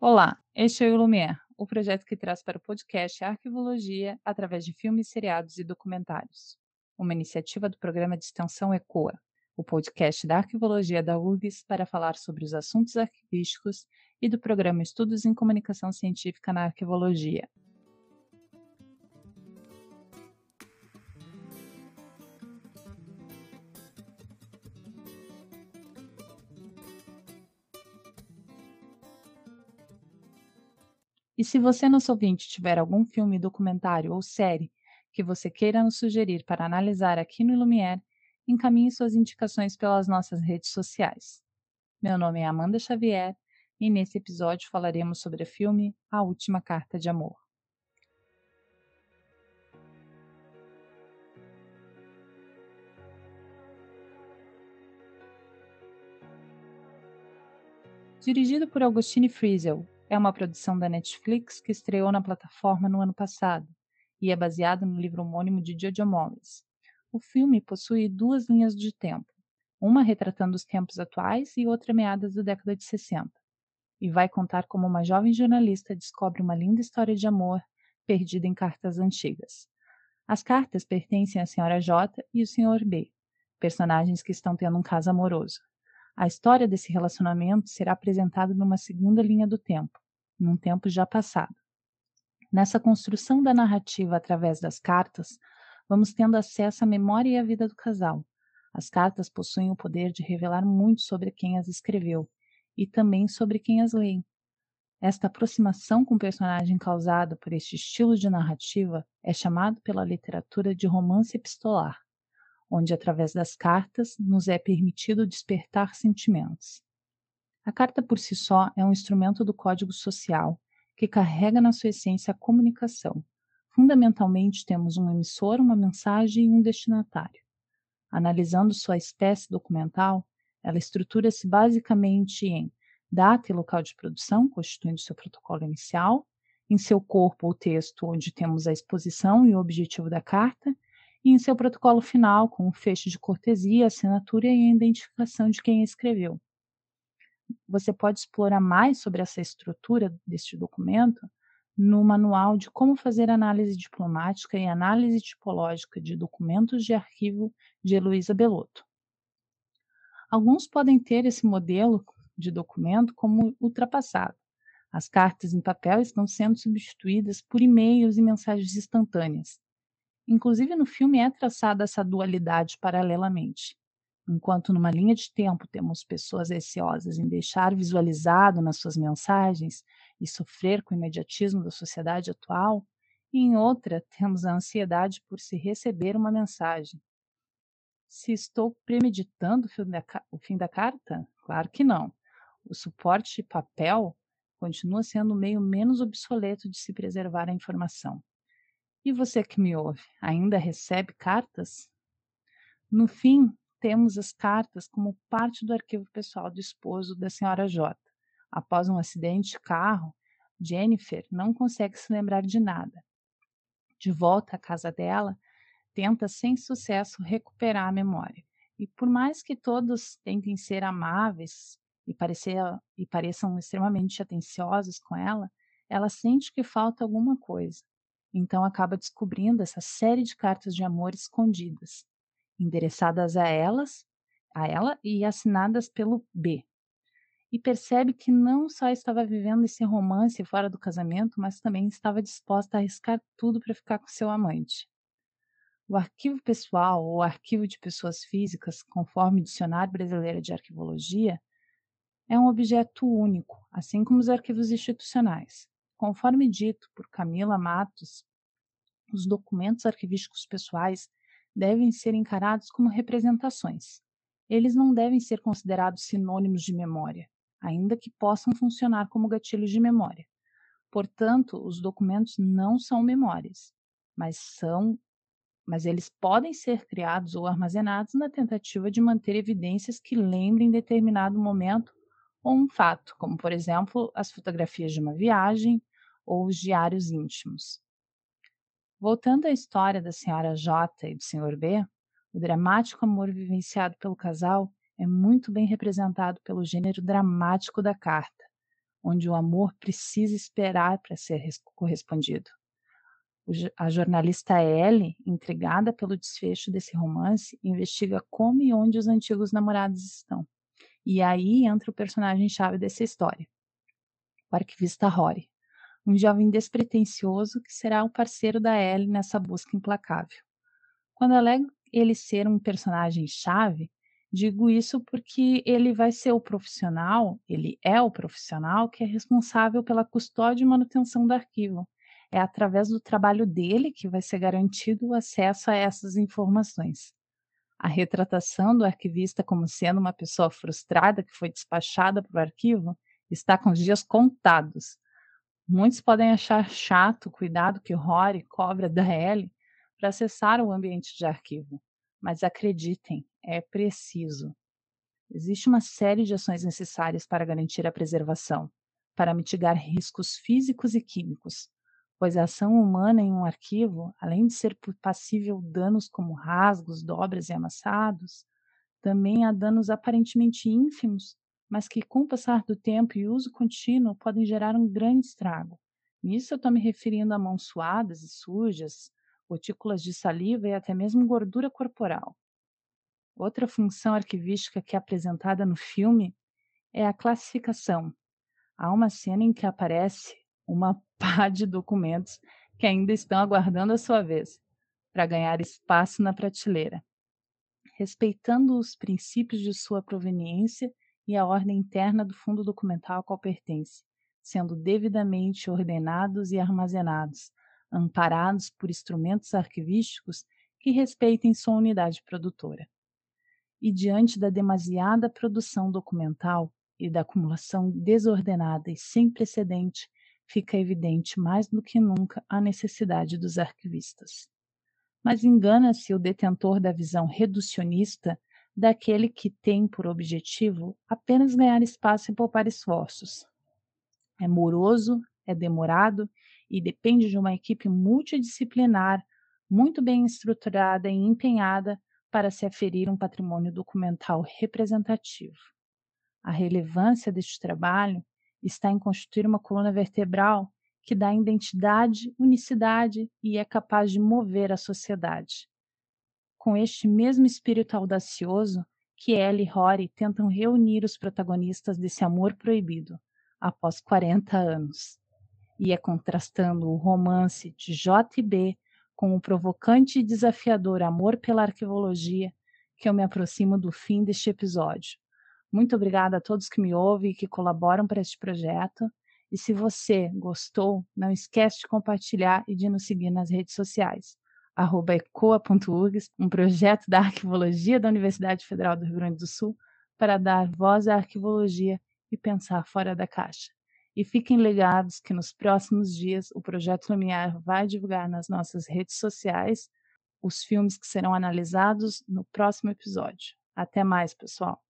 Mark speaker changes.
Speaker 1: Olá, este é o Lumière, o projeto que traz para o podcast arquivologia através de filmes, seriados e documentários. Uma iniciativa do programa de extensão ECOA, o podcast da arquivologia da URGS para falar sobre os assuntos arquivísticos e do programa Estudos em Comunicação Científica na Arquivologia. E se você, nosso ouvinte, tiver algum filme, documentário ou série que você queira nos sugerir para analisar aqui no Lumière, encaminhe suas indicações pelas nossas redes sociais. Meu nome é Amanda Xavier e nesse episódio falaremos sobre o filme A Última Carta de Amor. Dirigido por Augustine Friesel, é uma produção da Netflix que estreou na plataforma no ano passado e é baseado no livro homônimo de Jojo Moyes. O filme possui duas linhas de tempo, uma retratando os tempos atuais e outra meadas da década de 60, e vai contar como uma jovem jornalista descobre uma linda história de amor perdida em cartas antigas. As cartas pertencem à Sra. J e o Sr. B, personagens que estão tendo um caso amoroso. A história desse relacionamento será apresentada numa segunda linha do tempo, num tempo já passado. Nessa construção da narrativa através das cartas, vamos tendo acesso à memória e à vida do casal. As cartas possuem o poder de revelar muito sobre quem as escreveu e também sobre quem as lê. Esta aproximação com o personagem causada por este estilo de narrativa é chamado pela literatura de romance epistolar onde, através das cartas, nos é permitido despertar sentimentos. A carta por si só é um instrumento do código social que carrega na sua essência a comunicação. Fundamentalmente, temos um emissor, uma mensagem e um destinatário. Analisando sua espécie documental, ela estrutura-se basicamente em data e local de produção, constituindo seu protocolo inicial, em seu corpo o texto, onde temos a exposição e o objetivo da carta, e em seu protocolo final, com o fecho de cortesia, assinatura e a identificação de quem escreveu. Você pode explorar mais sobre essa estrutura deste documento no Manual de Como Fazer Análise Diplomática e Análise Tipológica de Documentos de Arquivo de Heloísa Belotto. Alguns podem ter esse modelo de documento como ultrapassado. As cartas em papel estão sendo substituídas por e-mails e mensagens instantâneas, Inclusive, no filme é traçada essa dualidade paralelamente. Enquanto numa linha de tempo temos pessoas receosas em deixar visualizado nas suas mensagens e sofrer com o imediatismo da sociedade atual, e em outra temos a ansiedade por se receber uma mensagem. Se estou premeditando o fim da, carta? Claro que não. O suporte papel continua sendo o meio menos obsoleto de se preservar a informação. E você que me ouve, ainda recebe cartas? No fim, temos as cartas como parte do arquivo pessoal do esposo da senhora J. Após um acidente de carro, Jennifer não consegue se lembrar de nada. De volta à casa dela, tenta sem sucesso recuperar a memória. E por mais que todos tentem ser amáveis e, parecer, e pareçam extremamente atenciosos com ela, ela sente que falta alguma coisa. Então acaba descobrindo essa série de cartas de amor escondidas, endereçadas a elas, a ela e assinadas pelo B. E percebe que não só estava vivendo esse romance fora do casamento, mas também estava disposta a arriscar tudo para ficar com seu amante. O arquivo pessoal ou arquivo de pessoas físicas, conforme o Dicionário Brasileiro de Arquivologia, é um objeto único, assim como os arquivos institucionais. Conforme dito por Camila Matos, os documentos arquivísticos pessoais devem ser encarados como representações. Eles não devem ser considerados sinônimos de memória, ainda que possam funcionar como gatilhos de memória. Portanto, os documentos não são memórias, mas são mas eles podem ser criados ou armazenados na tentativa de manter evidências que lembrem determinado momento ou um fato, como por exemplo, as fotografias de uma viagem, ou os diários íntimos. Voltando à história da senhora J e do senhor B, o dramático amor vivenciado pelo casal é muito bem representado pelo gênero dramático da carta, onde o amor precisa esperar para ser correspondido. A jornalista Ellie, intrigada pelo desfecho desse romance, investiga como e onde os antigos namorados estão. E aí entra o personagem-chave dessa história, o arquivista Rory, um jovem despretensioso que será o parceiro da Ellie nessa busca implacável. Quando alego ele ser um personagem-chave, digo isso porque ele vai ser o profissional, ele é o profissional que é responsável pela custódia e manutenção do arquivo é através do trabalho dele que vai ser garantido o acesso a essas informações. A retratação do arquivista como sendo uma pessoa frustrada que foi despachada para o arquivo está com os dias contados. Muitos podem achar chato o cuidado que Rory cobra da Ellie para acessar o ambiente de arquivo, mas acreditem, é preciso. Existe uma série de ações necessárias para garantir a preservação, para mitigar riscos físicos e químicos, pois a ação humana em um arquivo, além de ser passível danos como rasgos, dobras e amassados, também há danos aparentemente ínfimos, mas que, com o passar do tempo e uso contínuo, podem gerar um grande estrago. Nisso eu estou me referindo a mãos suadas e sujas, gotículas de saliva e até mesmo gordura corporal. Outra função arquivística que é apresentada no filme é a classificação. Há uma cena em que aparece uma pá de documentos que ainda estão aguardando a sua vez para ganhar espaço na prateleira, respeitando os princípios de sua proveniência e a ordem interna do fundo documental ao qual pertence, sendo devidamente ordenados e armazenados, amparados por instrumentos arquivísticos que respeitem sua unidade produtora. E diante da demasiada produção documental e da acumulação desordenada e sem precedente fica evidente mais do que nunca a necessidade dos arquivistas. Mas engana-se o detentor da visão reducionista daquele que tem por objetivo apenas ganhar espaço e poupar esforços. É moroso, é demorado e depende de uma equipe multidisciplinar, muito bem estruturada e empenhada para se aferir um patrimônio documental representativo. A relevância deste trabalho está em constituir uma coluna vertebral que dá identidade, unicidade e é capaz de mover a sociedade. Com este mesmo espírito audacioso, que Ellie e Rory tentam reunir os protagonistas desse amor proibido, após 40 anos. E é contrastando o romance de J e B com o provocante e desafiador amor pela arqueologia que eu me aproximo do fim deste episódio. Muito obrigada a todos que me ouvem e que colaboram para este projeto. E se você gostou, não esquece de compartilhar e de nos seguir nas redes sociais. Ecoa.urgs, um projeto da arquivologia da Universidade Federal do Rio Grande do Sul para dar voz à arquivologia e pensar fora da caixa. E fiquem ligados que nos próximos dias o Projeto Lumiar vai divulgar nas nossas redes sociais os filmes que serão analisados no próximo episódio. Até mais, pessoal!